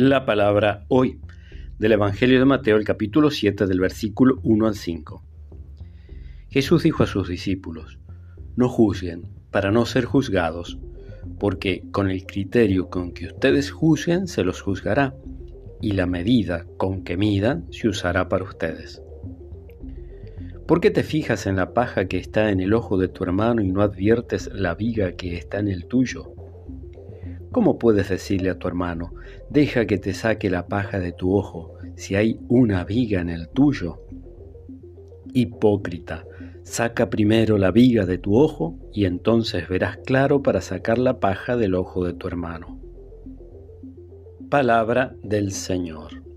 La palabra hoy del Evangelio de Mateo, el capítulo 7 del versículo 1 al 5. Jesús dijo a sus discípulos, no juzguen para no ser juzgados, porque con el criterio con que ustedes juzguen se los juzgará, y la medida con que midan se usará para ustedes. ¿Por qué te fijas en la paja que está en el ojo de tu hermano y no adviertes la viga que está en el tuyo? ¿Cómo puedes decirle a tu hermano, deja que te saque la paja de tu ojo si hay una viga en el tuyo? Hipócrita, saca primero la viga de tu ojo y entonces verás claro para sacar la paja del ojo de tu hermano. Palabra del Señor.